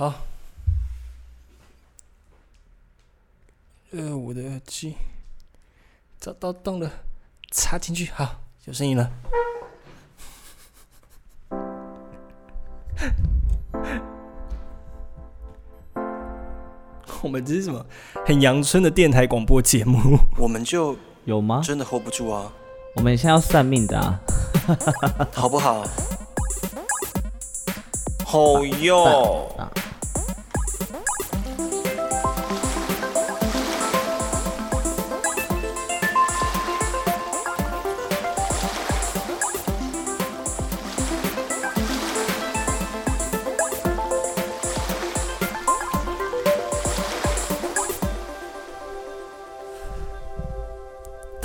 好。呃，我的耳机找到洞了，插进去，好，有声音了。我们这是什么很阳春的电台广播节目？我们就有吗？真的 hold 不住啊！我们现在要算命的啊，好不好？好哟。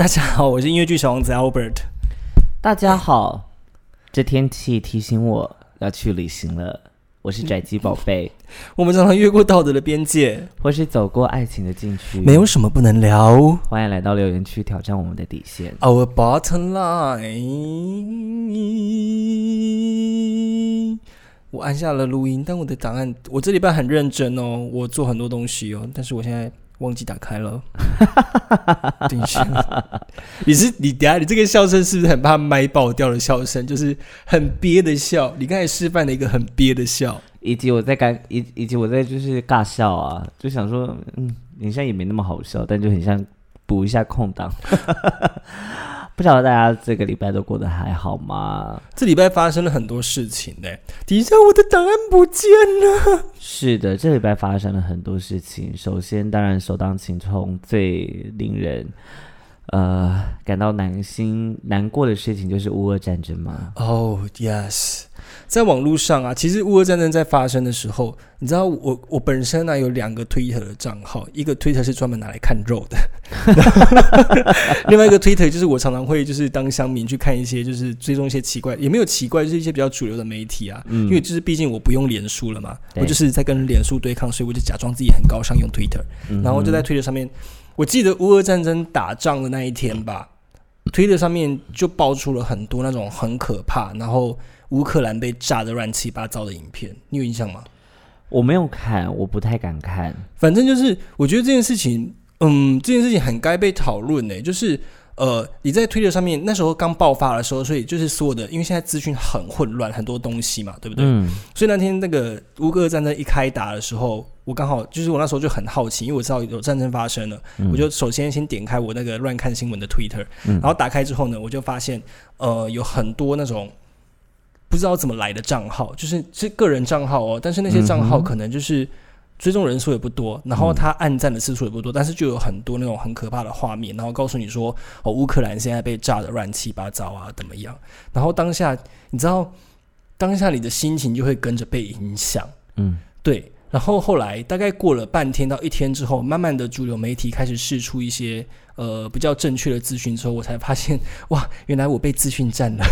大家好，我是音乐剧小王子 Albert。大家好，这天气提醒我要去旅行了。我是宅基宝贝。我们常常越过道德的边界，或是走过爱情的禁区，没有什么不能聊。欢迎来到留言区挑战我们的底线。Our bottom line。我按下了录音，但我的档案，我这礼拜很认真哦，我做很多东西哦，但是我现在。忘记打开了，等一下，你是你等下你这个笑声是不是很怕麦爆掉的笑声？就是很憋的笑。你刚才示范了一个很憋的笑，以及我在干以以及我在就是尬笑啊，就想说，嗯，你现在也没那么好笑，但就很像补一下空档。不晓得大家这个礼拜都过得还好吗？这礼拜发生了很多事情呢。底下我的档案不见了。是的，这礼拜发生了很多事情。首先，当然首当其冲、最令人呃感到难心难过的事情，就是乌俄战争嘛。Oh yes。在网络上啊，其实乌俄战争在发生的时候，你知道我我本身呢有两个推特的账号，一个推特是专门拿来看肉的，另外一个推特就是我常常会就是当乡民去看一些就是追踪一些奇怪也没有奇怪，就是一些比较主流的媒体啊，因为就是毕竟我不用脸书了嘛，我就是在跟脸书对抗，所以我就假装自己很高尚用推特，然后就在推特上面，我记得乌俄战争打仗的那一天吧，推特上面就爆出了很多那种很可怕，然后。乌克兰被炸的乱七八糟的影片，你有印象吗？我没有看，我不太敢看。反正就是，我觉得这件事情，嗯，这件事情很该被讨论呢。就是，呃，你在推特上面那时候刚爆发的时候，所以就是所有的，因为现在资讯很混乱，很多东西嘛，对不对？嗯。所以那天那个乌克兰战争一开打的时候，我刚好就是我那时候就很好奇，因为我知道有战争发生了，我就首先先点开我那个乱看新闻的 Twitter，然后打开之后呢，我就发现，呃，有很多那种。不知道怎么来的账号，就是是个人账号哦，但是那些账号可能就是追踪人数也不多，然后他暗赞的次数也不多，但是就有很多那种很可怕的画面，然后告诉你说哦，乌克兰现在被炸的乱七八糟啊，怎么样？然后当下你知道，当下你的心情就会跟着被影响，嗯，对。然后后来大概过了半天到一天之后，慢慢的主流媒体开始释出一些呃比较正确的资讯之后，我才发现哇，原来我被资讯占了。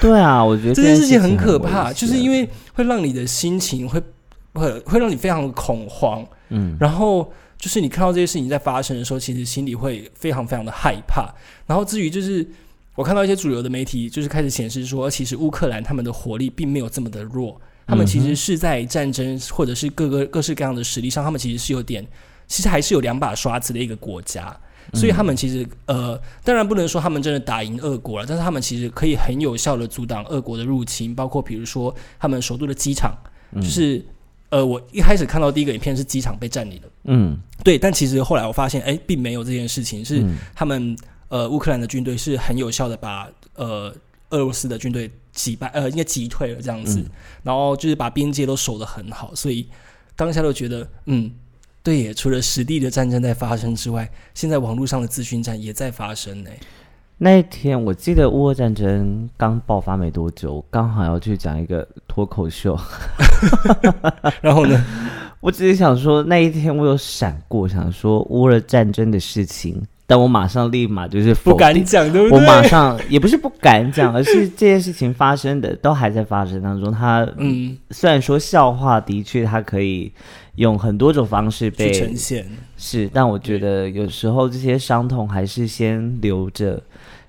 对啊，我觉得这件事情很可怕，就是因为会让你的心情会会会让你非常的恐慌。嗯，然后就是你看到这些事情在发生的时候，其实心里会非常非常的害怕。然后至于就是我看到一些主流的媒体，就是开始显示说，其实乌克兰他们的火力并没有这么的弱。他们其实是在战争或者是各个各式各样的实力上，他们其实是有点，其实还是有两把刷子的一个国家，所以他们其实呃，当然不能说他们真的打赢俄国了，但是他们其实可以很有效的阻挡俄国的入侵，包括比如说他们首都的机场，就是呃，我一开始看到第一个影片是机场被占领了，嗯，对，但其实后来我发现，哎，并没有这件事情，是他们呃乌克兰的军队是很有效的把呃。俄罗斯的军队击败，呃，应该击退了这样子，然后就是把边界都守得很好，所以当下就觉得，嗯，对耶。除了实地的战争在发生之外，现在网络上的资讯战也在发生呢。那一天我记得乌俄战争刚爆发没多久，刚好要去讲一个脱口秀，然后呢，我只是想说那一天我有闪过，想说乌俄战争的事情。但我马上立马就是不敢讲，对不对？我马上也不是不敢讲，而是这件事情发生的都还在发生当中。他嗯，虽然说笑话的确它可以用很多种方式被呈现，是，但我觉得有时候这些伤痛还是先留着，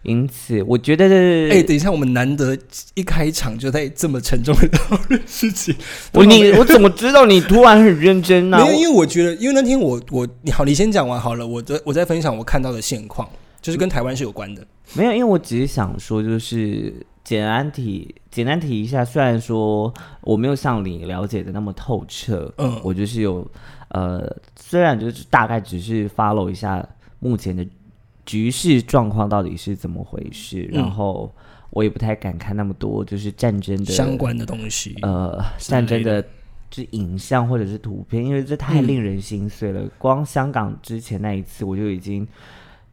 因此，我觉得，哎，等一下，我们难得一开场就在这么沉重的讨论事情。我你 我怎么知道你突然很认真呢？没有，因为我觉得，因为那天我我你好，你先讲完好了，我再我再分享我看到的现况，就是跟台湾是有关的。没有，因为我只是想说，就是简单提简单提一下，虽然说我没有像你了解的那么透彻，嗯，我就是有呃，虽然就是大概只是 follow 一下目前的。局势状况到底是怎么回事？然后我也不太敢看那么多，就是战争的相关的东西。呃，战争的就影像或者是图片，因为这太令人心碎了。光香港之前那一次，我就已经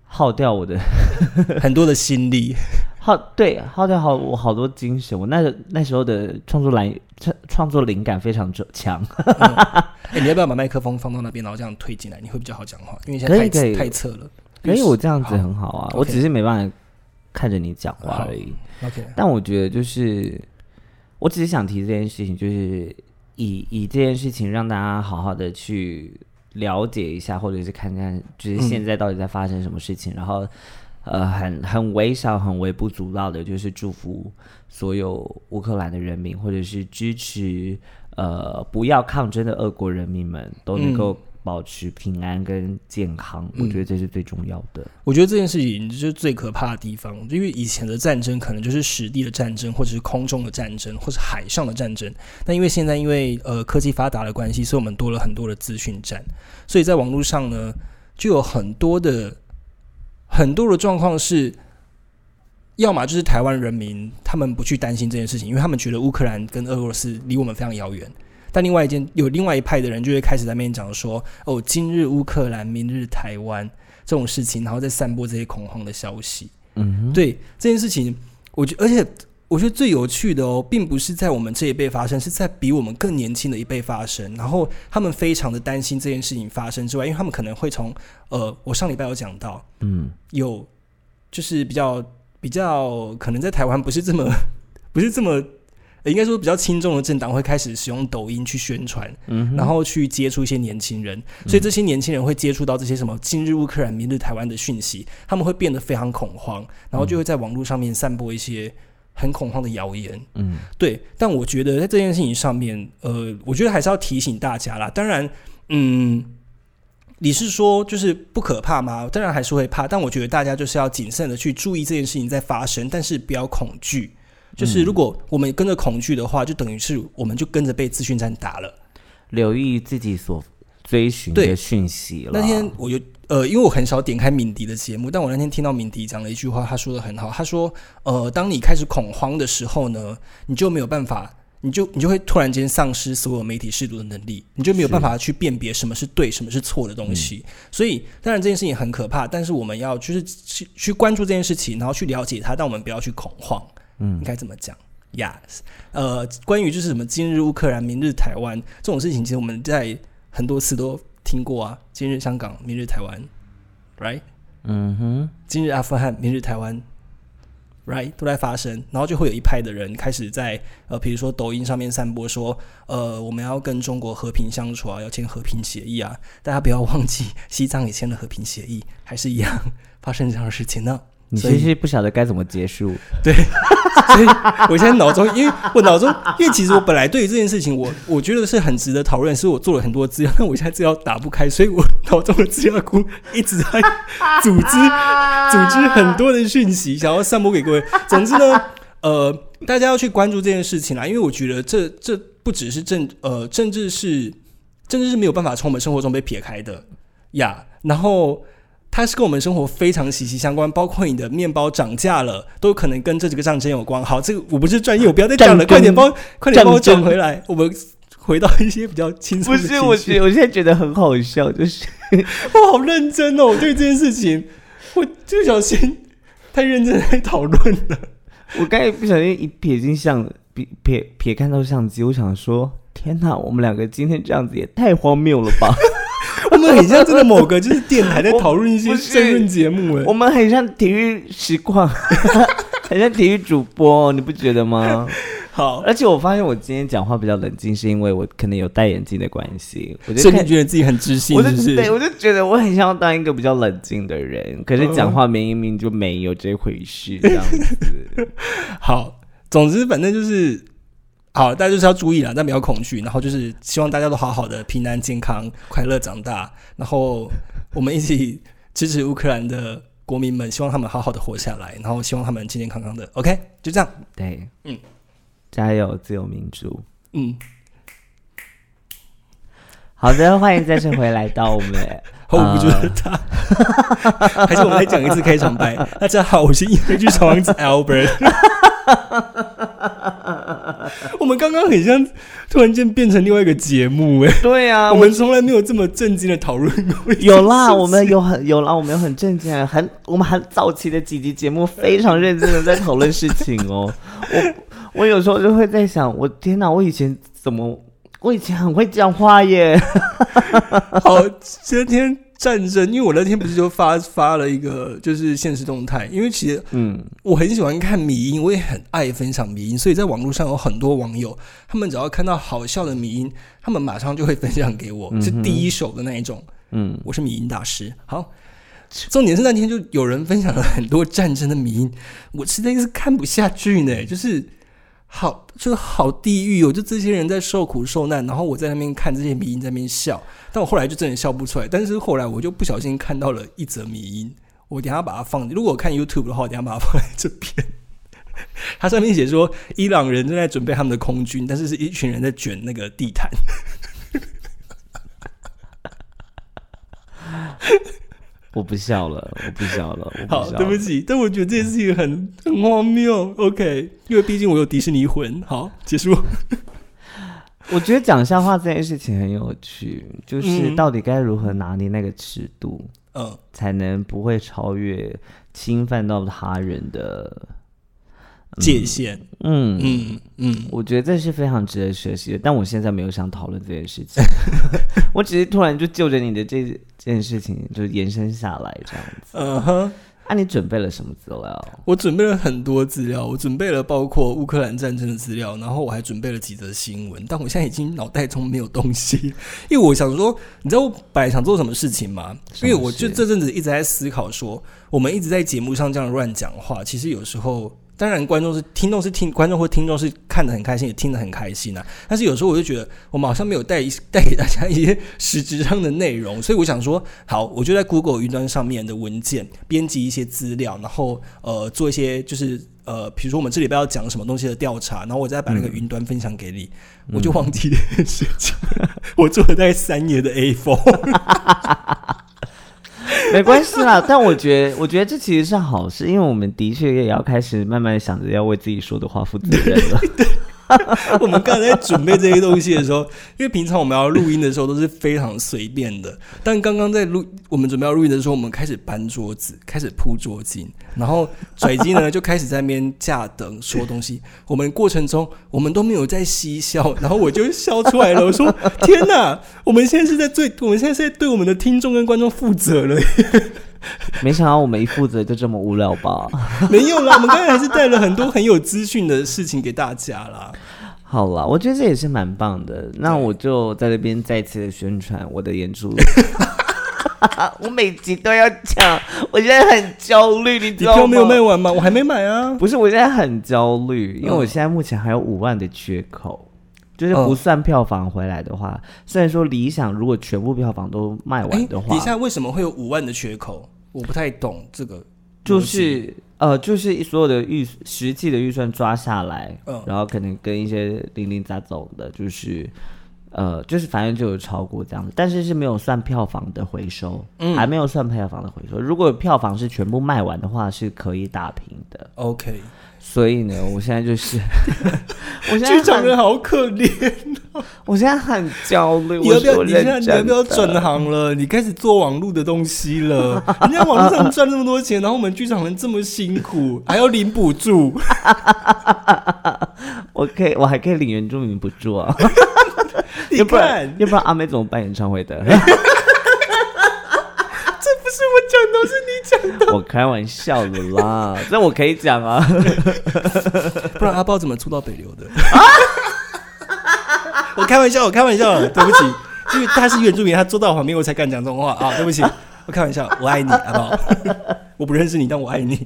耗掉我的 很多的心力，耗对耗掉好我好多精神。我那个那时候的创作来创创作灵感非常强。哎，你要不要把麦克风放到那边，然后这样推进来，你会比较好讲话？因为现在太太侧了。可以，我这样子很好啊，我只是没办法看着你讲话而已。OK，但我觉得就是，我只是想提这件事情，就是以以这件事情让大家好好的去了解一下，或者是看看，就是现在到底在发生什么事情。然后，呃，很很微小、很微不足道的，就是祝福所有乌克兰的人民，或者是支持呃不要抗争的俄国人民们都能够。保持平安跟健康，我觉得这是最重要的。我觉得这件事情就是最可怕的地方，因为以前的战争可能就是实地的战争，或者是空中的战争，或是海上的战争。但因为现在因为呃科技发达的关系，所以我们多了很多的资讯战，所以在网络上呢就有很多的很多的状况是，要么就是台湾人民他们不去担心这件事情，因为他们觉得乌克兰跟俄罗斯离我们非常遥远。但另外一件，有另外一派的人就会开始在那边讲说：“哦，今日乌克兰，明日台湾这种事情，然后再散播这些恐慌的消息。”嗯，对这件事情，我觉而且我觉得最有趣的哦，并不是在我们这一辈发生，是在比我们更年轻的一辈发生。然后他们非常的担心这件事情发生之外，因为他们可能会从呃，我上礼拜有讲到，嗯，有就是比较比较可能在台湾不是这么 不是这么。应该说比较轻重的政党会开始使用抖音去宣传，嗯然后去接触一些年轻人，所以这些年轻人会接触到这些什么今日乌克兰、明日台湾的讯息，他们会变得非常恐慌，然后就会在网络上面散播一些很恐慌的谣言。嗯，对。但我觉得在这件事情上面，呃，我觉得还是要提醒大家啦。当然，嗯，你是说就是不可怕吗？当然还是会怕，但我觉得大家就是要谨慎的去注意这件事情在发生，但是不要恐惧。就是如果我们跟着恐惧的话，就等于是我们就跟着被资讯站打了。留意自己所追寻的讯息了。那天我就呃，因为我很少点开敏迪的节目，但我那天听到敏迪讲了一句话，他说的很好。他说：“呃，当你开始恐慌的时候呢，你就没有办法，你就你就会突然间丧失所有媒体视读的能力，你就没有办法去辨别什么是对，什么是错的东西。所以，当然这件事情很可怕，但是我们要就是去去关注这件事情，然后去了解它，但我们不要去恐慌。”嗯，应该怎么讲？Yes，呃，关于就是什么今日乌克兰，明日台湾这种事情，其实我们在很多次都听过啊。今日香港，明日台湾，Right？嗯哼，今日阿富汗，明日台湾，Right？都在发生，然后就会有一派的人开始在呃，比如说抖音上面散播说，呃，我们要跟中国和平相处啊，要签和平协议啊，大家不要忘记西藏也签了和平协议，还是一样发生这样的事情呢。你其实不晓得该怎么结束，对，所以我现在脑中，因为我脑中，因为其实我本来对于这件事情，我我觉得是很值得讨论，是我做了很多资料，但我现在资料打不开，所以我脑中的资料库一直在组织 组织很多的讯息，想要散播给各位。总之呢，呃，大家要去关注这件事情啦，因为我觉得这这不只是政呃政治是政治是没有办法从我们生活中被撇开的呀，然后。它是跟我们生活非常息息相关，包括你的面包涨价了，都可能跟这几个战争有关。好，这个我不是专业，我不要再讲了，快点帮，快点帮我转回来。我们回到一些比较轻松。不是，我觉我现在觉得很好笑，就是我好认真哦，对这件事情，我不小心太认真在讨论了。我刚才不小心一瞥进相瞥瞥瞥看到相机，我想说，天哪，我们两个今天这样子也太荒谬了吧！我们很像真的某个就是电台在讨论一些争论节目哎我们很像体育实况，很像体育主播，你不觉得吗？好，而且我发现我今天讲话比较冷静，是因为我可能有戴眼镜的关系。我就所以你觉得自己很知性，我就是不是？对我就觉得我很想要当一个比较冷静的人，可是讲话明明就没有这回事，这样子。好，总之反正就是好，大家就是要注意了，但不要恐惧。然后就是希望大家都好好的、平安健康、快乐长大。然后我们一起支持乌克兰的国民们，希望他们好好的活下来，然后希望他们健健康康的。OK，就这样。对，嗯，加油，自由民主。嗯，好的，欢迎再次回来到我们。hold 不住的他，还是我们来讲一次开场白。大家好，我是音乐剧小王子 Albert。我们刚刚很像突然间变成另外一个节目哎、对啊，我们从来没有这么震惊的讨论过。有啦，我们有很有啦，我们有很正经，很我们很早期的几集节目非常认真的在讨论事情哦。我我有时候就会在想，我天哪，我以前怎么，我以前很会讲话耶。好，今天战争，因为我那天不是就发发了一个就是现实动态，因为其实嗯，我很喜欢看迷音，我也很爱分享迷音，所以在网络上有很多网友，他们只要看到好笑的迷音，他们马上就会分享给我，是第一手的那一种。嗯，我是迷音大师。好，重点是那天就有人分享了很多战争的迷音，我实在是看不下去呢，就是好，就是好地狱哦！就这些人在受苦受难，然后我在那边看这些迷音在那边笑，但我后来就真的笑不出来。但是后来我就不小心看到了一则迷音，我等下把它放，如果我看 YouTube 的话，我等下把它放在这边。它上面写说，伊朗人正在准备他们的空军，但是是一群人在卷那个地毯。我不笑了，我不笑了，我不好，笑了。对不起，但我觉得这件事情很很荒谬。OK，因为毕竟我有迪士尼魂。好，结束。我觉得讲笑话这件事情很有趣，就是嗯到底该如何拿捏那个尺度，嗯，才能不会超越侵犯到他人的界限。嗯嗯嗯，我觉得这是非常值得学习的，但我现在没有想讨论这件事情，我只是突然就就着你的这这件事情就延伸下来这样子。嗯哼。啊，你准备了什么资料？我准备了很多资料，我准备了包括乌克兰战争的资料，然后我还准备了几则新闻，但我现在已经脑袋中没有东西，因为我想说，你知道我本来想做什么事情吗？因为我就这阵子一直在思考说，我们一直在节目上这样乱讲话，其实有时候。当然，观众是听众是听观众或听众是看得很开心，也听得很开心啊。但是有时候我就觉得，我们好像没有带 带给大家一些实质上的内容，所以我想说，好，我就在 Google 云端上面的文件编辑一些资料，然后呃做一些就是呃，比如说我们这礼拜要讲什么东西的调查，然后我再把那个云端分享给你，我就忘记这件事情。我做了大概三页的 A4。没关系啦，但我觉得，我觉得这其实是好事，因为我们的确也要开始慢慢想着要为自己说的话负责任了。我们刚才在准备这些东西的时候，因为平常我们要录音的时候都是非常随便的，但刚刚在录我们准备要录音的时候，我们开始搬桌子，开始铺桌巾，然后拽机呢就开始在那边架灯说东西。我们过程中我们都没有在嬉笑，然后我就笑出来了，我说：“天哪，我们现在是在对，我们现在是在对我们的听众跟观众负责了。” 没想到我们一负责就这么无聊吧？没有啦，我们刚才还是带了很多很有资讯的事情给大家啦。好啦，我觉得这也是蛮棒的。那我就在这边再次的宣传我的演出。我每集都要讲，我现在很焦虑，你知道吗？票没有卖完吗？我还没买啊。不是，我现在很焦虑，因为嗯我现在目前还有五万的缺口，就是不算票房回来的话，虽然说理想如果全部票房都卖哎完的，话，底下为什么会有五万的缺口？我不太懂这个。就是呃，就是所有的预实际的预算抓下来，嗯然后可能跟一些零零杂总的，就是呃，就是反正就有超过这样子，但是是没有算票房的回收，嗯还没有算票房的回收。如果票房是全部卖完的话，是可以打平的。OK，所以呢，我现在就是，我现在剧场人好可怜哦。我现在很焦虑。你要不要？你现在你要不要转？行了？你开始做网络的东西了？人家网络上赚那么多钱，然后我们剧场人这么辛苦，还要领补助。我可以，我还可以领原住民补助啊。你要不然看，，要不然阿妹怎么办演唱会的？我讲的，是你我开玩笑的啦，那我可以讲啊，不然阿豹怎么出到北流的？我开玩笑，我开玩笑，对不起，因为他是原住民，他坐到我旁边，我才敢讲这种话。啊，对不起，我开玩笑，我爱你，阿豹，我不认识你，但我爱你。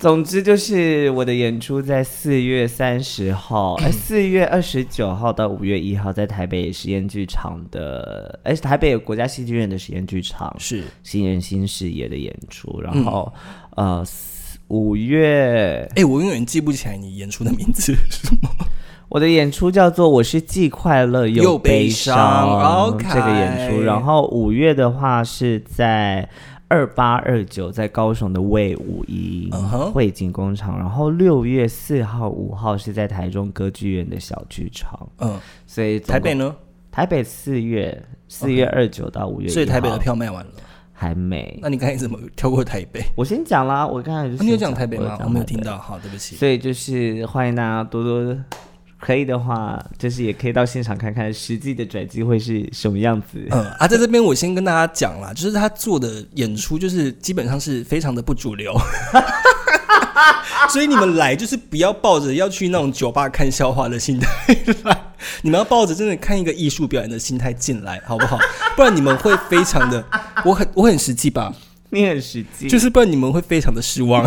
总之就是我的演出在四月三十号，哎，四月二十九号到五月一号在台北实验剧场的，哎，台北有国家戏剧院的实验剧场是新人新视野的演出，然后呃五月，哎，我永远记不起来你演出的名字 是什么。我的演出叫做《我是既快乐又悲伤》这个演出，然后五月的话是在。二八二九在高雄的魏武一汇景工厂，然后六月四号、五号是在台中歌剧院的小剧场。嗯，所以台北呢？台北四月四月二九到五月，所以台北的票卖完了还没？那你刚才怎么跳过台北？我先讲啦，我刚才就你有讲台北吗？我没有听到，好，对不起。所以就是欢迎大家多多。可以的话，就是也可以到现场看看实际的转机会是什么样子。嗯啊，在这边我先跟大家讲啦，就是他做的演出就是基本上是非常的不主流，所以你们来就是不要抱着要去那种酒吧看笑话的心态来，你们要抱着真的看一个艺术表演的心态进来，好不好？不然你们会非常的，我很我很实际吧？你很实际，就是不然你们会非常的失望。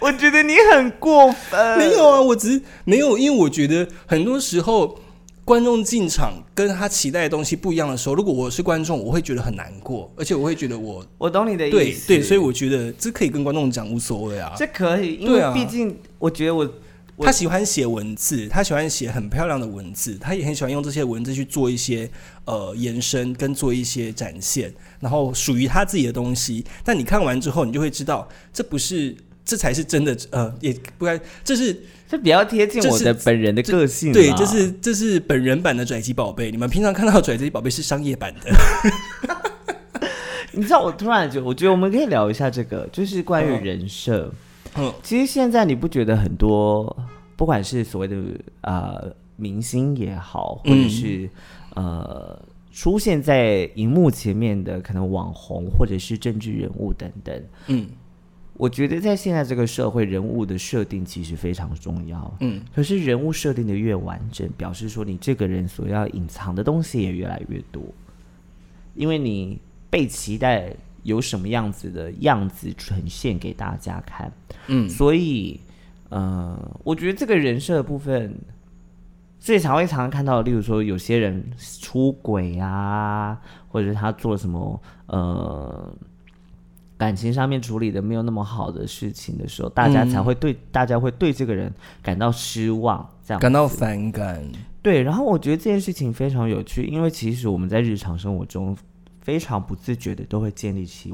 我觉得你很过分。没有啊，我只是没有，因为我觉得很多时候观众进场跟他期待的东西不一样的时候，如果我是观众，我会觉得很难过，而且我会觉得我我懂你的意思。对对，所以我觉得这可以跟观众讲无所谓啊，这可以，因为毕竟我觉得我他喜欢写文字，他喜欢写很漂亮的文字，他也很喜欢用这些文字去做一些呃延伸跟做一些展现，然后属于他自己的东西。但你看完之后，你就会知道这不是。这才是真的，呃，也不该，这是这比较贴近我的本人的个性。对，这是这是本人版的拽鸡宝贝。你们平常看到拽鸡宝贝是商业版的。你知道，我突然就我觉得我们可以聊一下这个，就是关于人设。嗯，其实现在你不觉得很多，不管是所谓的呃明星也好，或者是呃出现在荧幕前面的可能网红或者是政治人物等等，嗯。我觉得在现在这个社会，人物的设定其实非常重要。嗯，可是人物设定的越完整，表示说你这个人所要隐藏的东西也越来越多，因为你被期待有什么样子的样子呈现给大家看。嗯，所以，呃，我觉得这个人设的部分，所以才会常常看到，例如说有些人出轨啊，或者是他做了什么，呃。感情上面处理的没有那么好的事情的时候，大家才会对大家会对这个人感到失望，这样感到反感。对，然后我觉得这件事情非常有趣，因为其实我们在日常生活中非常不自觉的都会建立起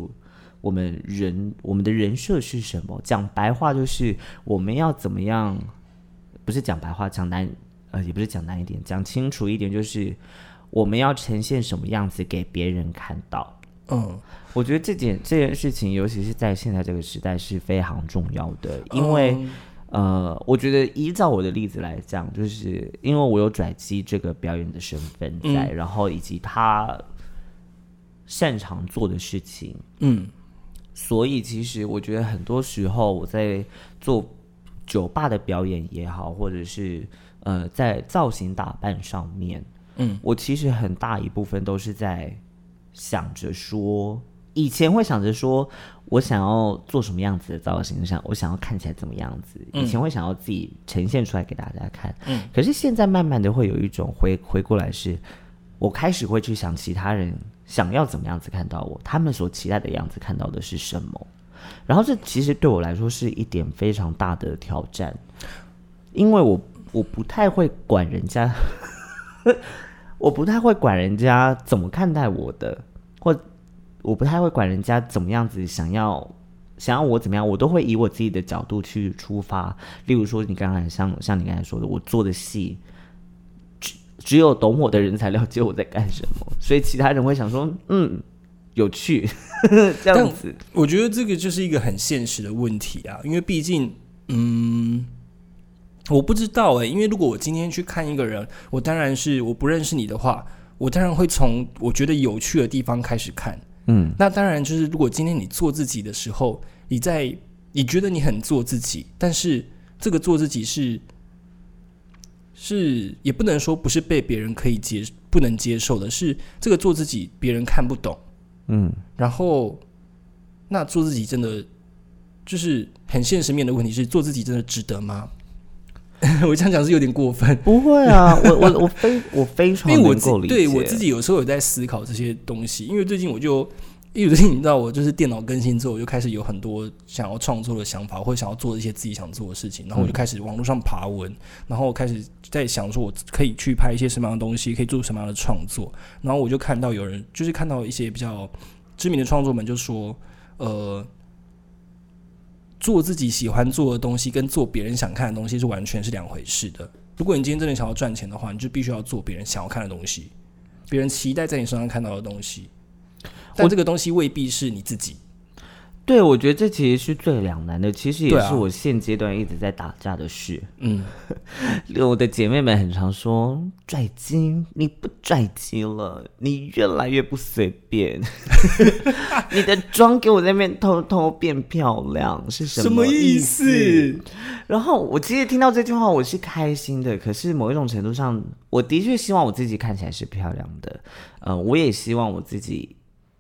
我们人我们的人设是什么。讲白话就是我们要怎么样，不是讲白话，讲难呃也不是讲难一点，讲清楚一点就是我们要呈现什么样子给别人看到。嗯，我觉得这件这件事情，尤其是在现在这个时代是非常重要的，因为呃，我觉得依照我的例子来讲，就是因为我有拽机这个表演的身份在，然后以及他擅长做的事情，嗯，所以其实我觉得很多时候我在做酒吧的表演也好，或者是呃在造型打扮上面，嗯，我其实很大一部分都是在。想着说，以前会想着说，我想要做什么样子的造型，想我想要看起来怎么样子。以前会想要自己呈现出来给大家看，嗯。可是现在慢慢的会有一种回回过来，是我开始会去想其他人想要怎么样子看到我，他们所期待的样子看到的是什么。然后这其实对我来说是一点非常大的挑战，因为我我不太会管人家，我不太会管人家怎么看待我的。或我不太会管人家怎么样子，想要想要我怎么样，我都会以我自己的角度去出发。例如说，你刚才像像你刚才说的，我做的戏，只只有懂我的人才了解我在干什么，所以其他人会想说，嗯，有趣 这样子。我觉得这个就是一个很现实的问题啊，因为毕竟，嗯，我不知道哎，因为如果我今天去看一个人，我当然是我不认识你的话。我当然会从我觉得有趣的地方开始看。嗯，那当然就是，如果今天你做自己的时候，你在你觉得你很做自己，但是这个做自己是是也不能说不是被别人可以接不能接受的，是这个做自己别人看不懂。嗯，然后那做自己真的就是很现实面的问题是，做自己真的值得吗？我这样讲是有点过分，不会啊，我我我非我非常因为我自能够理解，对我自己有时候有在思考这些东西，因为最近我就，因为最近你知道我就是电脑更新之后，我就开始有很多想要创作的想法，或者想要做一些自己想做的事情，然后我就开始网络上爬文，然后开始在想说我可以去拍一些什么样的东西，可以做什么样的创作，然后我就看到有人就是看到一些比较知名的创作们就说，呃。做自己喜欢做的东西，跟做别人想看的东西是完全是两回事的。如果你今天真的想要赚钱的话，你就必须要做别人想要看的东西，别人期待在你身上看到的东西。但这个东西未必是你自己。对，我觉得这其实是最两难的，其实也是我现阶段一直在打架的事。嗯，我的姐妹们很常说：“拽鸡，你不拽鸡了，你越来越不随便。你的妆给我在那边偷偷变漂亮，是什么意思？”然后我其实听到这句话，我是开心的。可是某一种程度上，我的确希望我自己看起来是漂亮的。呃，我也希望我自己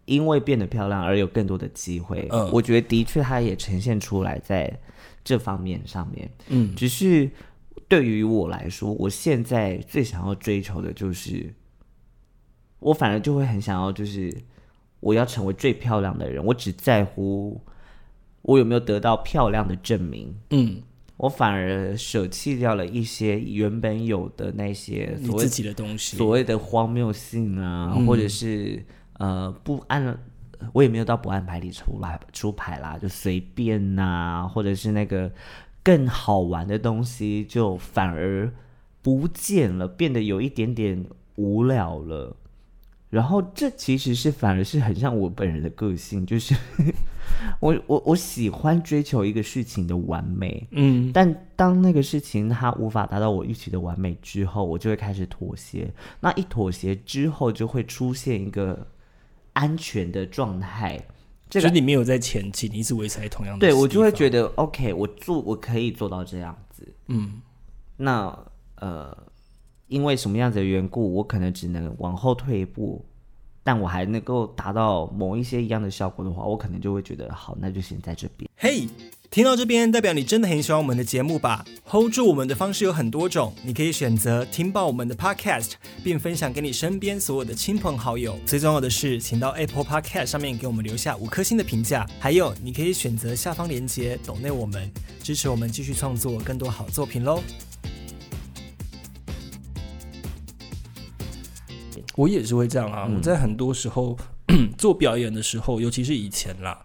因为变得漂亮而有更多的机会。嗯我觉得的确它也呈现出来在这方面上面。嗯，只是对于我来说，我现在最想要追求的就是，我反而就会很想要，就是我要成为最漂亮的人。我只在乎我有没有得到漂亮的证明。嗯，我反而舍弃掉了一些原本有的那些所谓自己的东西。所谓的荒谬性啊，嗯或者是呃不按，我也没有到不按牌理出来出牌啦，就随便呐、或者是那个更好玩的东西，就反而不见了，变得有一点点无聊了。然后这其实是反而是很像我本人的个性，就是 我我我喜欢追求一个事情的完美，嗯，但当那个事情它无法达到我预期的完美之后，我就会开始妥协。那一妥协之后，就会出现一个安全的状态。这个就是你没有在前期，你一直维持在同样的。对我就会觉得，得，OK，我做我可以做到这样子。嗯，那呃，因为什么样子的缘故，我可能只能往后退一步，但我还能够达到某一些一样的效果的话，我可能就会觉得好，那就先在这边。嘿、听到这边，代表你真的很喜欢我们的节目吧？hold 住我们的方式有很多种，你可以选择听爆我们的 podcast，并分享给你身边所有的亲朋好友。最重要的是，请到 Apple Podcast 上面给我们留下五颗星的评价。还有，你可以选择下方链接抖内我们，支持我们继续创作更多好作品喽。我也是会这样啊！我在很多时候 做表演的时候，尤其是以前啦，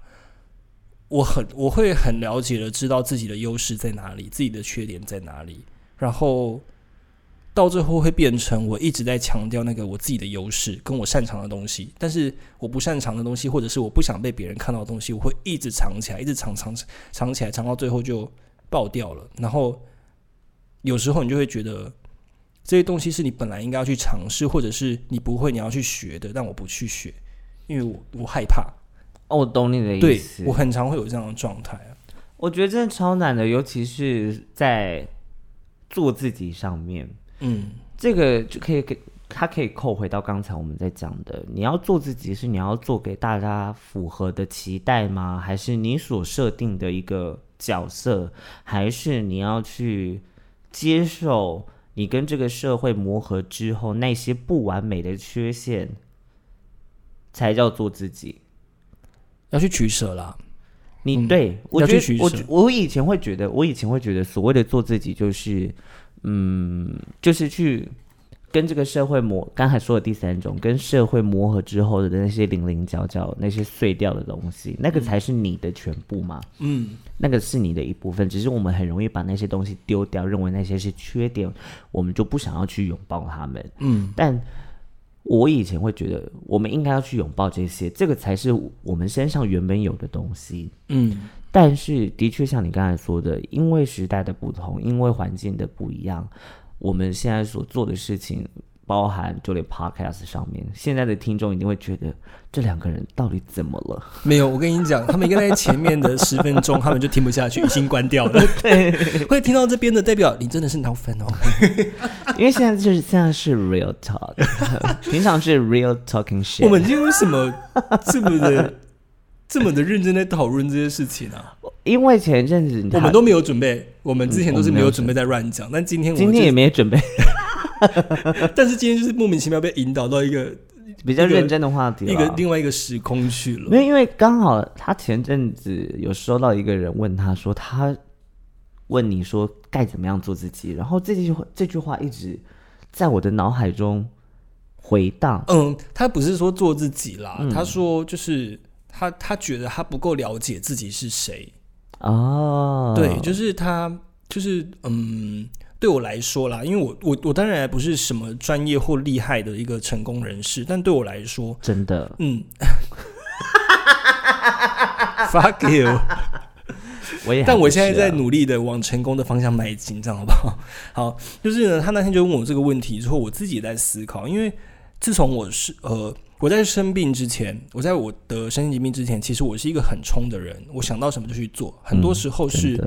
我很我会很了解的知道自己的优势在哪里，自己的缺点在哪里，然后到最后会变成我一直在强调那个我自己的优势跟我擅长的东西，但是我不擅长的东西，或者是我不想被别人看到的东西，我会一直藏起来，一直藏藏藏起来，藏到最后就爆掉了。然后有时候你就会觉得这些东西是你本来应该要去尝试，或者是你不会你要去学的，但我不去学，因为我我害怕。哦，我懂你的对意思。我很常会有这样的状态啊。我觉得真的超难的，尤其是在做自己上面，嗯这个就可以给它可以扣回到刚才我们在讲的，你要做自己，是你要做给大家符合的期待吗？还是你所设定的一个角色？还是你要去接受你跟这个社会磨合之后那些不完美的缺陷，才叫做自己？要去取舍啦。你、嗯对我觉得，我我以前会觉得，我以前会觉得，所谓的做自己，就是，嗯，就是去跟这个社会磨。刚才说的第三种，跟社会磨合之后的那些零零角角、那些碎掉的东西，那个才是你的全部嘛。嗯那个是你的一部分，只是我们很容易把那些东西丢掉，认为那些是缺点，我们就不想要去拥抱他们。嗯但我以前会觉得，我们应该要去拥抱这些，这个才是我们身上原本有的东西。嗯但是，的确像你刚才说的，因为时代的不同，因为环境的不一样，我们现在所做的事情包含就连 Podcast 上面，现在的听众一定会觉得这两个人到底怎么了？没有，我跟你讲，他们应该在前面的十分钟，他们就听不下去，已经关掉了。对，会听到这边的，代表你真的是脑粉哦。因为现在就是现在是 real talk，平常是 real talking shit。我们今天为什么这么的这么的认真在讨论这些事情呢？因为前一阵子我们都没有准备，我们之前都是没有准备在乱讲，但今天今天也没准备。但是今天就是莫名其妙被引导到一个比较认真的话题，一个另外一个时空去了。没有，因为刚好他前阵子有收到一个人问他说，他问你说该怎么样做自己，然后这句话这句话一直在我的脑海中回荡。嗯，他不是说做自己啦，他说就是他他觉得他不够了解自己是谁哦，对，就是他就是嗯。对我来说啦，因为我我我当然不是什么专业或厉害的一个成功人士，但对我来说，真的，嗯，fuck you，我也，但我现在在努力的往成功的方向迈进，这样好不好？好，就是呢，他那天就问我这个问题之后，我自己在思考，因为自从我是呃我在生病之前，我在我得身心疾病之前，其实我是一个很冲的人，我想到什么就去做，很多时候是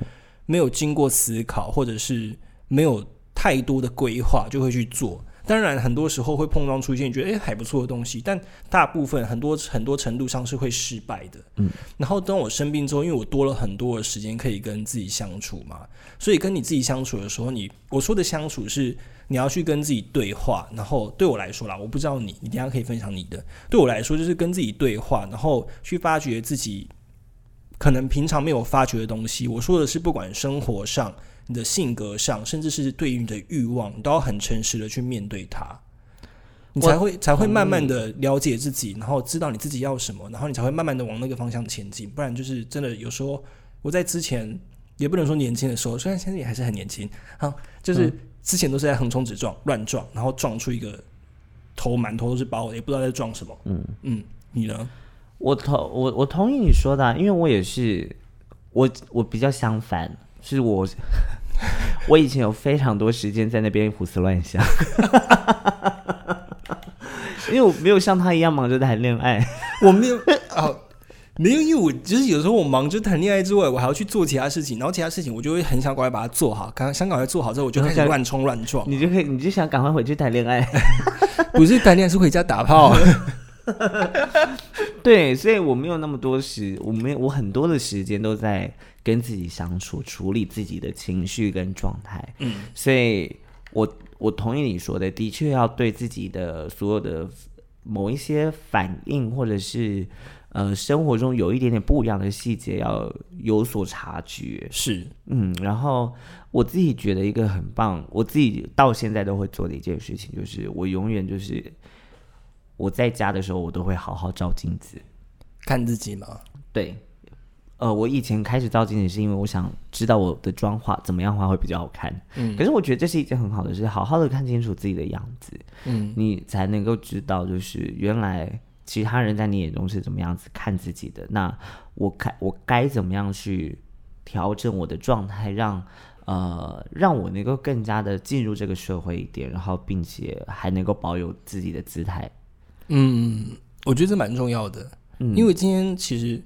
没有经过思考，或者是。没有太多的规划就会去做，当然很多时候会碰撞出现觉得诶还不错的东西，但大部分很多很多程度上是会失败的。嗯，然后当我生病之后，因为我多了很多的时间可以跟自己相处嘛，所以跟你自己相处的时候，你我说的相处是你要去跟自己对话，然后对我来说啦，我不知道你，你等下可以分享你的。对我来说就是跟自己对话，然后去发掘自己可能平常没有发掘的东西。我说的是不管生活上。你的性格上，甚至是对于你的欲望，你都要很诚实的去面对它，你才会才会慢慢的了解自己，然后知道你自己要什么，然后你才会慢慢的往那个方向前进。不然就是真的有时候我在之前也不能说年轻的时候，虽然现在也还是很年轻啊，就是之前都是在横冲直撞、乱撞，然后撞出一个头满头都是包，也不知道在撞什么。嗯嗯，你呢？我同我我同意你说的，因为我也是我我比较相反。是我，我以前有非常多时间在那边胡思乱想，因为我没有像他一样忙着谈恋爱，我没有啊，没有，因为我就是有时候我忙着谈恋爱之外，我还要去做其他事情，然后其他事情我就会很想赶快把它做好，刚想赶快做好之后，我就开始乱冲乱撞，你就可以，你就想赶快回去谈恋爱，不是谈恋爱，是回家打炮。对，所以我没有那么多时，我没有，我很多的时间都在跟自己相处，处理自己的情绪跟状态。嗯，所以我我同意你说的，的确要对自己的所有的某一些反应，或者是呃生活中有一点点不一样的细节，要有所察觉。是，嗯，然后我自己觉得一个很棒，我自己到现在都会做的一件事情，就是我永远就是。我在家的时候，我都会好好照镜子，看自己吗？对，呃，我以前开始照镜子是因为我想知道我的妆化怎么样化会比较好看。嗯，可是我觉得这是一件很好的事，好好的看清楚自己的样子，嗯，你才能够知道，就是原来其他人在你眼中是怎么样子看自己的。那我该我该怎么样去调整我的状态，让呃让我能够更加的进入这个社会一点，然后并且还能够保有自己的姿态。嗯，我觉得这蛮重要的，嗯因为今天其实，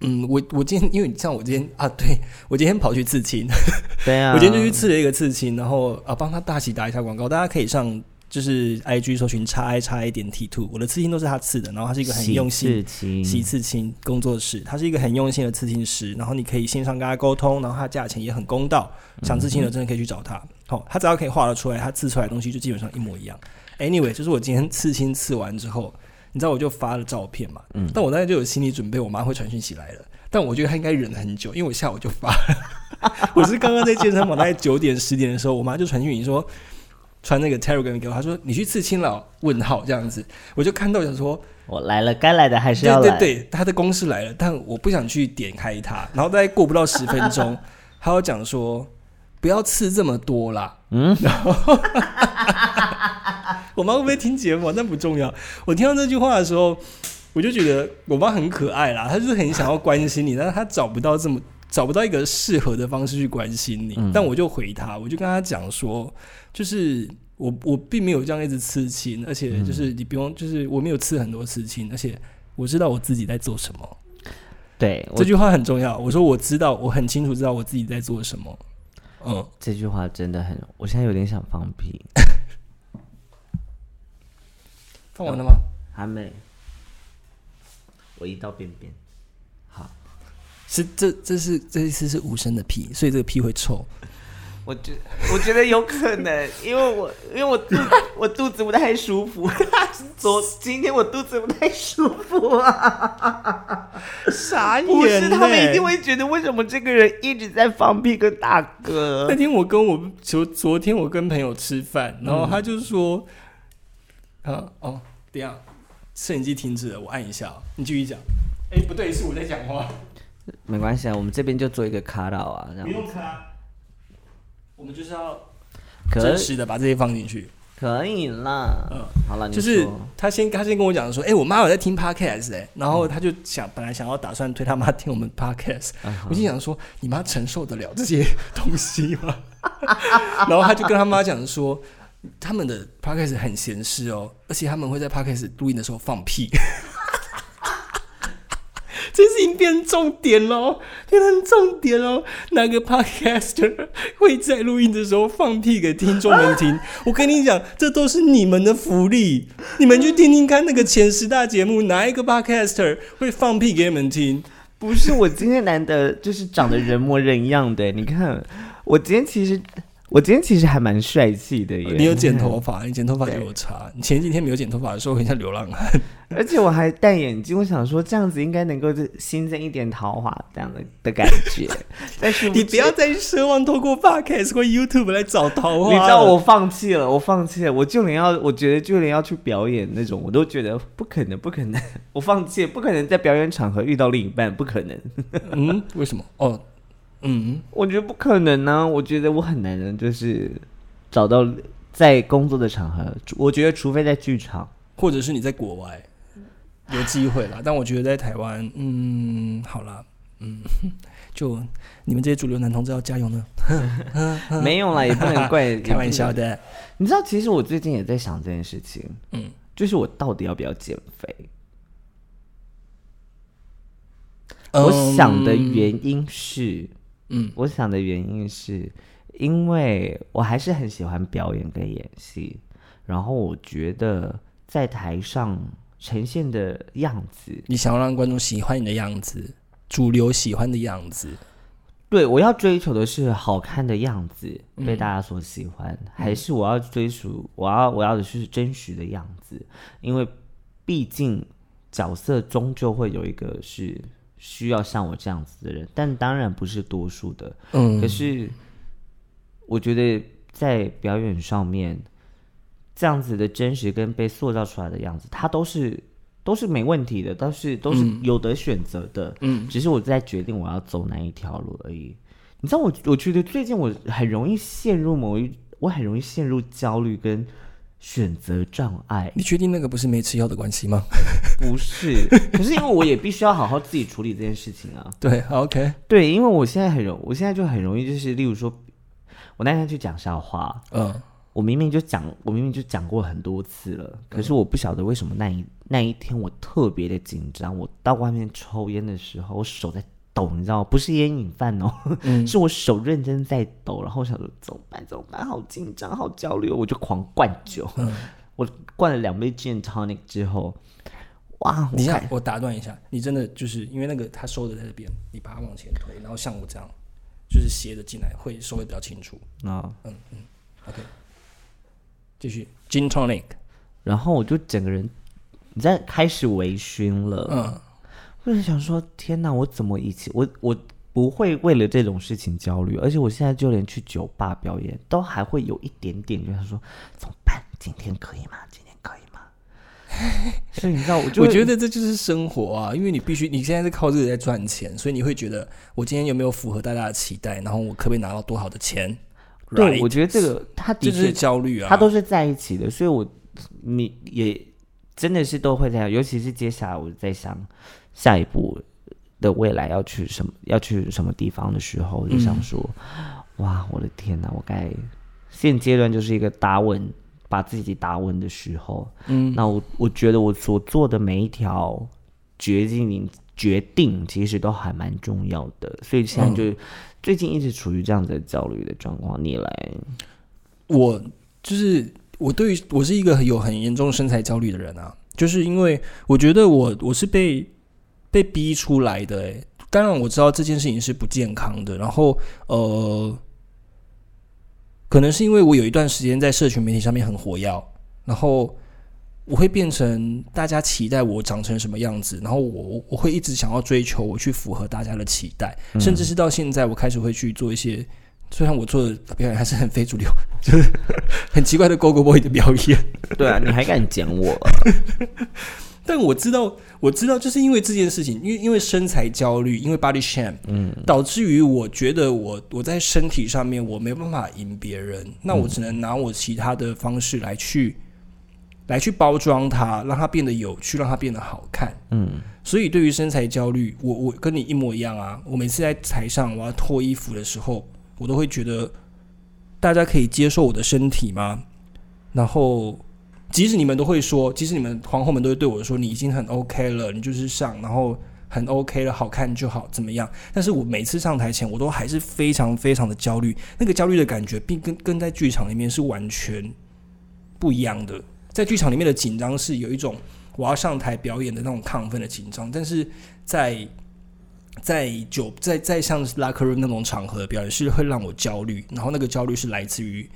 嗯，我我今天因为像我今天啊，对我今天跑去刺青，对啊，我今天就去刺了一个刺青，然后啊帮他大喜打一下广告，大家可以上就是 I G 搜寻叉 I 叉 I 点 T Two，我的刺青都是他刺的，然后他是一个很用心 洗刺青工作室，他是一个很用心的刺青师，然后你可以线上跟他沟通，然后他价钱也很公道，想刺青的真的可以去找他，好，他只要可以画得出来，他刺出来的东西就基本上一模一样。Anyway，就是我今天刺青刺完之后，你知道我就发了照片嘛。嗯。但我当时就有心理准备，我妈会传讯息来了。但我觉得她应该忍很久，因为我下午就发了。我是刚刚在健身房，大概九点十点的时候，我妈就传讯息说，传那个 Telegram 给我，她说你去刺青了？问号这样子，我就看到想说，我来了，该来的还是要来。对对对，他的公司来了，但我不想去点开它。然后大概过不到十分钟，他要讲说不要刺这么多啦。嗯。然后。我妈会不会听节目？那不重要。我听到这句话的时候，我就觉得我妈很可爱啦。她就是很想要关心你，但是她找不到这么找不到一个适合的方式去关心你。但我就回她，我就跟她讲说，就是我我并没有这样一直刺青，而且就是你不用，就是我没有刺很多刺青，而且我知道我自己在做什么。对，这句话很重要。我说我知道，我很清楚知道我自己在做什么。嗯，这句话真的很，我现在有点想放屁。放完了吗？还没。我一到便便。好，是这这是这一次是无声的屁，所以这个屁会臭。我觉我觉得有可能，因为我因为我肚我肚子不太舒服，昨今天我肚子不太舒服啊，傻眼！不是他们一定会觉得为什么这个人一直在放屁跟大哥？那天我跟我昨昨天我跟朋友吃饭，然后他就说，啊哦，这样，摄影机停止了，我按一下，你继续讲。哎，不对，是我在讲话。没关系啊，我们这边就做一个卡到啊，这样不用卡。我们就是要真实的把这些放进去，可以啦。嗯，好了，就是他先他先跟我讲说，哎，我妈有在听 podcast 哎，然后他就想本来想要打算推他妈听我们 podcast，我就想说，你妈承受得了这些东西吗？然后他就跟他妈讲说，他们的 podcast 很闲适哦，而且他们会在 podcast 录音的时候放屁。这事情变重点喽，变成重点喽。哪个 podcaster 会在录音的时候放屁给听众们听？我跟你讲，这都是你们的福利。你们去听听看，那个前十大节目，哪一个 podcaster 会放屁给你们听？不是我今天难得就是长得人模人样的，你看我今天其实。我今天其实还蛮帅气的耶！你有剪头发，你剪头发就有差。你前几天没有剪头发的时候，很像流浪汉。而且我还戴眼镜，我想说这样子应该能够新增一点桃花这样的的感觉。但是你不要再奢望透过 Podcast 或 YouTube 来找桃花。你知道我放弃了，我放弃了，我就连要，我觉得就连要去表演那种，我都觉得不可能，不可能，我放弃，不可能在表演场合遇到另一半，不可能。嗯，为什么？哦。嗯，我觉得不可能呢。我觉得我很难，就是找到在工作的场合。我觉得，除非在剧场，或者是你在国外有机会啦。但我觉得在台湾，嗯，好啦，嗯，就你们这些主流男同志要加油呢。没有啦，也不能怪，开玩笑的。你知道，其实我最近也在想这件事情。嗯，就是我到底要不要减肥？我想的原因是。嗯，我想的原因是，因为我还是很喜欢表演跟演戏，然后我觉得在台上呈现的样子，你想要让观众喜欢你的样子，主流喜欢的样子，对我要追求的是好看的样子被大家所喜欢，还是我要追逐我要我要的是真实的样子？因为毕竟角色终究会有一个是。需要像我这样子的人，但当然不是多数的。嗯，可是我觉得在表演上面，这样子的真实跟被塑造出来的样子，它都是都是没问题的，都是都是有得选择的。嗯，只是我在决定我要走哪一条路而已。你知道，我我觉得最近我很容易陷入某一，我很容易陷入焦虑跟。选择障碍，你确定那个不是没吃药的关系吗？不是，可是因为我也必须要好好自己处理这件事情啊。对，OK，对，因为我现在很容，我现在就很容易，就是例如说，我那天去讲笑话，嗯，我明明就讲，我明明就讲过很多次了，可是我不晓得为什么那一那一天我特别的紧张，我到外面抽烟的时候，我手在。抖，你知道吗？不是烟瘾犯哦，是我手认真在抖，然后想说怎么办？怎么办？好紧张，好焦虑，我就狂灌酒。我灌了两杯 gin tonic 之后，哇！你看，我打断一下，你真的就是因为那个他收的在这边，你把它往前推，然后像我这样，就是斜着进来，会收的比较清楚啊。嗯嗯，OK，继续 gin tonic，然后我就整个人你在开始微醺了，嗯。我是想说，天哪！我怎么以前我我不会为了这种事情焦虑，而且我现在就连去酒吧表演都还会有一点点，就是说怎么办？今天可以吗？今天可以吗？所以你知道，我就我觉得这就是生活啊，因为你必须你现在是靠这个在赚钱，所以你会觉得我今天有没有符合大家的期待，然后我可不可以拿到多好的钱？对，我觉得这个他的确焦虑啊，他都是在一起的，所以我你也真的是都会这样，尤其是接下来我在想。下一步的未来要去什么？要去什么地方的时候，就想说：哇，我的天哪！我该现阶段就是一个打稳把自己打稳的时候，嗯，那我我觉得我所做的每一条决定决定其实都还蛮重要的，所以现在就最近一直处于这样子的焦虑的状况。你来，我就是我对于我是一个有很严重身材焦虑的人啊，就是因为我觉得我我是被被逼出来的，诶，当然我知道这件事情是不健康的，然后呃。可能是因为我有一段时间在社群媒体上面很火药，然后我会变成大家期待我长成什么样子，然后我我会一直想要追求我去符合大家的期待，甚至是到现在我开始会去做一些，虽然我做的表演还是很非主流，就是很奇怪的 Go Go Boy 的表演。对啊，你还敢讲我？但我知道，我知道，就是因为这件事情，因为因为身材焦虑，因为 body shame，嗯，导致于我觉得我我在身体上面我没有办法赢别人，那我只能拿我其他的方式来去来去包装它，让它变得有趣，让它变得好看，嗯。所以对于身材焦虑，我我跟你一模一样啊。我每次在台上我要脱衣服的时候，我都会觉得大家可以接受我的身体吗？然后。即使你们都会说，即使你们皇后们都会对我说，你已经很 OK 了，你就是上，然后很 OK 了，好看就好，怎么样？但是我每次上台前，我都还是非常非常的焦虑，那个焦虑的感觉，并跟跟在剧场里面是完全不一样的。在剧场里面的紧张是有一种我要上台表演的那种亢奋的紧张，但是在在酒在在像拉克润那种场合表演是会让我焦虑，然后那个焦虑是来自于。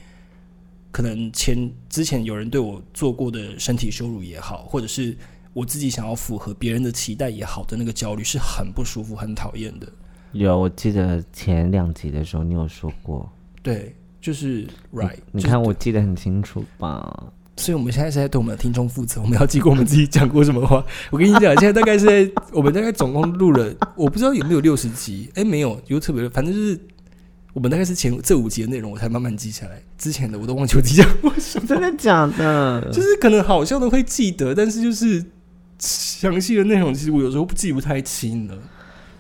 可能前之前有人对我做过的身体羞辱也好，或者是我自己想要符合别人的期待也好的那个焦虑，是很不舒服、很讨厌的。有，我记得前两集的时候你有说过，对，就是 right。你看，我记得很清楚吧？所以我们现在是在对我们的听众负责，我们要记过我们自己讲过什么话。我跟你讲，现在大概是在我们大概总共录了，我不知道有没有六十集，哎，没有，有特别，反正就是。我们大概是前这五集的内容，我才慢慢记下来。之前的我都忘记我讲过什么。真的假的？就是可能好笑的会记得，但是就是详细的内容，其实我有时候记不太清了。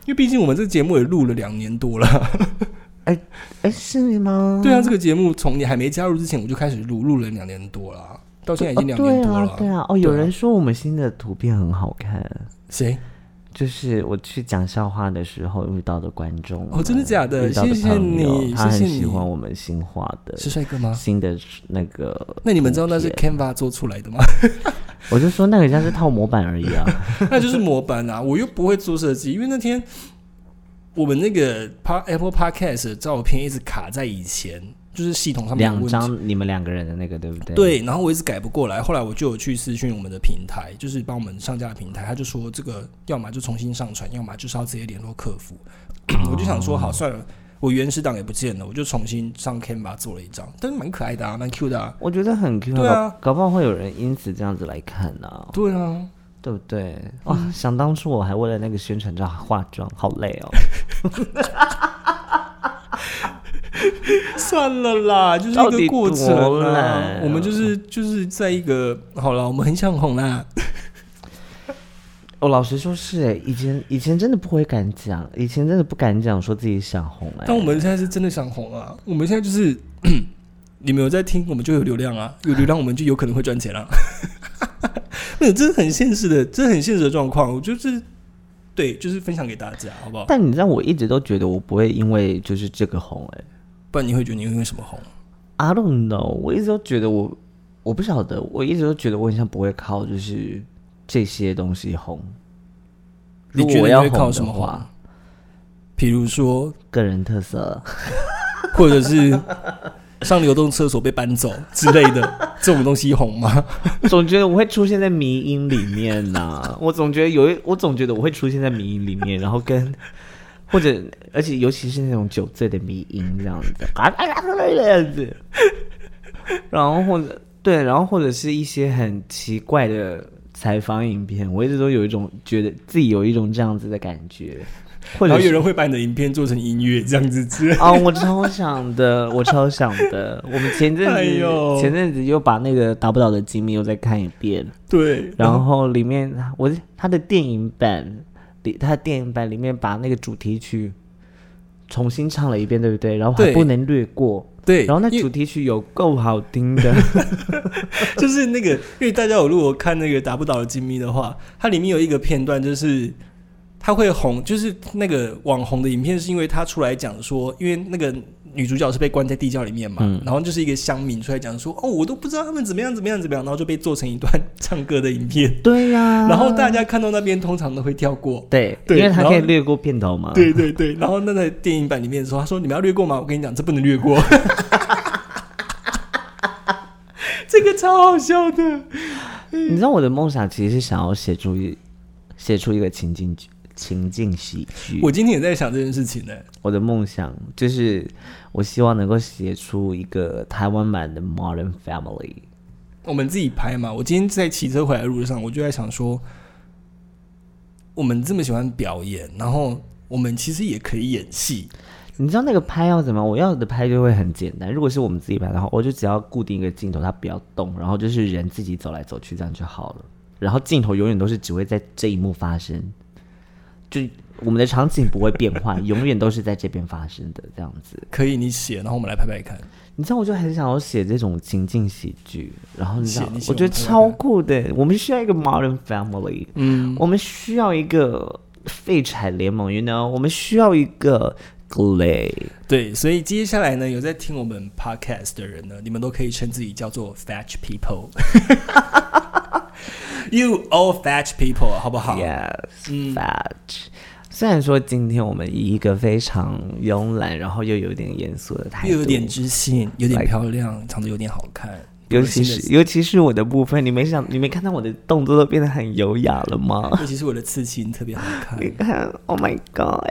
因为毕竟我们这个节目也录了两年多了。哎哎，是吗？对啊，这个节目从你还没加入之前，我就开始录，录了两年多了，到现在已经两年多了。对啊，哦，有人说我们新的图片很好看。谁？就是我去讲笑话的时候遇到的观众哦，真的假的？谢谢你，他很喜欢我们新画的，是帅哥吗？新的那个，那你们知道那是 Canva 做出来的吗？我就说那个像是套模板而已啊，那就是模板啊！我又不会做设计，因为那天我们那个 Apple Podcast 照片一直卡在以前。就是系统上面两张你们两个人的那个对不对？对，然后我一直改不过来，后来我就有去私讯我们的平台，就是帮我们上架的平台，他就说这个要么就重新上传，要么就是要直接联络客服。我就想说好算了，我原始档也不见了，我就重新上 Canva 做了一张，但是蛮可爱的啊，蛮 Q 的啊，我觉得很 Q。对啊，搞不好会有人因此这样子来看呢。对啊，对不对？哇，想当初我还为了那个宣传照化妆，好累哦。算了啦，就是一个过程啦。我们就是就是在一个好了，我们很想红啦。我 老实说，是哎，以前以前真的不会敢讲，以前真的不敢讲说自己想红哎。但我们现在是真的想红啊！我们现在就是 你们有在听，我们就有流量啊，有流量我们就有可能会赚钱了。那这是很现实的，这是很现实的状况。我就是对，就是分享给大家，好不好？但你知道，我一直都觉得我不会因为就是这个红哎。不然你会觉得你会因为什么红？I don't know，我一直都觉得我我不晓得，我一直都觉得我好像不会靠就是这些东西红。你觉得你会靠什么话？比如说个人特色，或者是上流动厕所被搬走之类的 这种东西红吗？总觉得我会出现在迷音里面呐。我总觉得有一，我总觉得我会出现在迷音里面，然后跟。或者，而且尤其是那种酒醉的迷音这样子。啊啊啊这样子，然后或者对，然后或者是一些很奇怪的采访影片，我一直都有一种觉得自己有一种这样子的感觉，或者有人会把你的影片做成音乐这样子之 哦，我超想的，我超想的。我们前阵子 前阵子又把那个达不到的机密又再看一遍，对，然后里面我他的电影版。里他的电影版里面把那个主题曲重新唱了一遍，对不对？然后还不能略过。对，然后那主题曲有够好听的，就是那个，因为大家有如果看那个打不倒的金咪的话，它里面有一个片段，就是他会红，就是那个网红的影片，是因为他出来讲说，因为那个女主角是被关在地窖里面嘛，嗯然后就是一个乡民出来讲说，哦，我都不知道他们怎么样怎么样怎么样，然后就被做成一段唱歌的影片，对呀、然后大家看到那边通常都会跳过。对，对因为他可以略过片头嘛。对对对，然后那在电影版里面说，他说你们要略过吗？我跟你讲，这不能略过。这个超好笑的。你知道我的梦想其实是想要写出一写出一个情景剧情境喜剧。我今天也在想这件事情呢、我的梦想就是，我希望能够写出一个台湾版的 Modern Family。我们自己拍嘛。我今天在骑车回来的路上，我就在想说，我们这么喜欢表演，然后我们其实也可以演戏。你知道那个拍要怎么？我要的拍就会很简单。如果是我们自己拍的话，我就只要固定一个镜头，它不要动，然后就是人自己走来走去，这样就好了。然后镜头永远都是只会在这一幕发生，就我们的场景不会变换，永远都是在这边发生的这样子。可以，你写，然后我们来拍拍看。你知道，我就很想要写这种情境喜剧，然后你知道我觉得超酷的。我们需要一个 Modern Family，嗯，我们需要一个废柴联盟，you know，我们需要一个 Glay。对，所以接下来呢，有在听我们 podcast 的人呢，你们都可以称自己叫做 fetch people。You all fetch people，好不好 Yes, 嗯 fetch。虽然说今天我们以一个非常慵懒，然后又有点严肃的态度，又有点知性，有点漂亮，长得有点好看，尤其是是尤其是我的部分，你没想，你没看到我的动作都变得很优雅了吗？尤其是我的刺青特别好看。你看，Oh my God！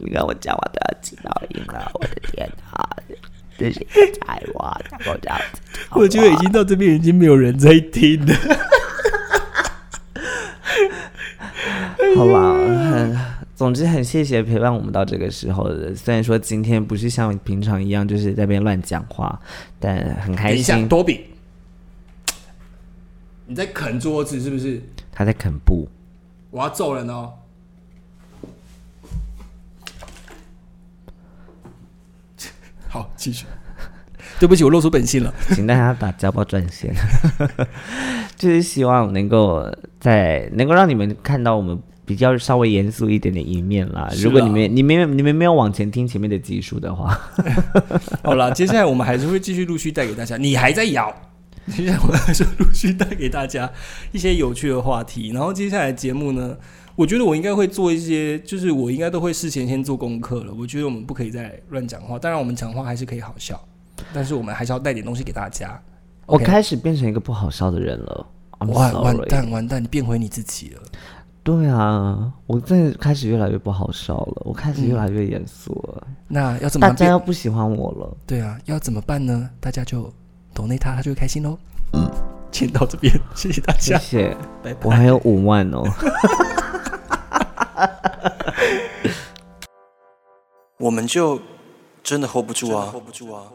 你看我讲话都要起到音了，我的天啊！我觉得已经到这边已经没有人在听了。好吧，很，总之很谢谢陪伴我们到这个时候的。虽然说今天不是像平常一样就是在那边乱讲话，但很开心。多比，你在啃桌子是不是？他在啃布，我要揍人哦！好，继续。对不起，我露出本性了。请大家打家暴专线，就是希望能够在能够让你们看到我们比较稍微严肃一点的一面啦。啊如果你们你们你们没有往前听前面的技术的话，好了，接下来我们还是会继续陆续带给大家。你还在摇，接下来我们还是陆续带给大家一些有趣的话题。然后接下来节目呢，我觉得我应该会做一些，就是我应该都会事前先做功课了。我觉得我们不可以再乱讲话，当然我们讲话还是可以好笑，但是我们还是要带点东西给大家。我开始变成一个不好笑的人了。完完蛋完蛋，你变回你自己了。对啊，我真的开始越来越不好笑了，我开始越来越严肃了，那要怎么变大家要不喜欢我了。对啊，要怎么办呢？大家就抖内他，他就会开心喽。嗯，先到这边，谢谢大家，谢谢，拜拜。我还有五万哦。我们就真的 hold 不住啊，hold 不住啊。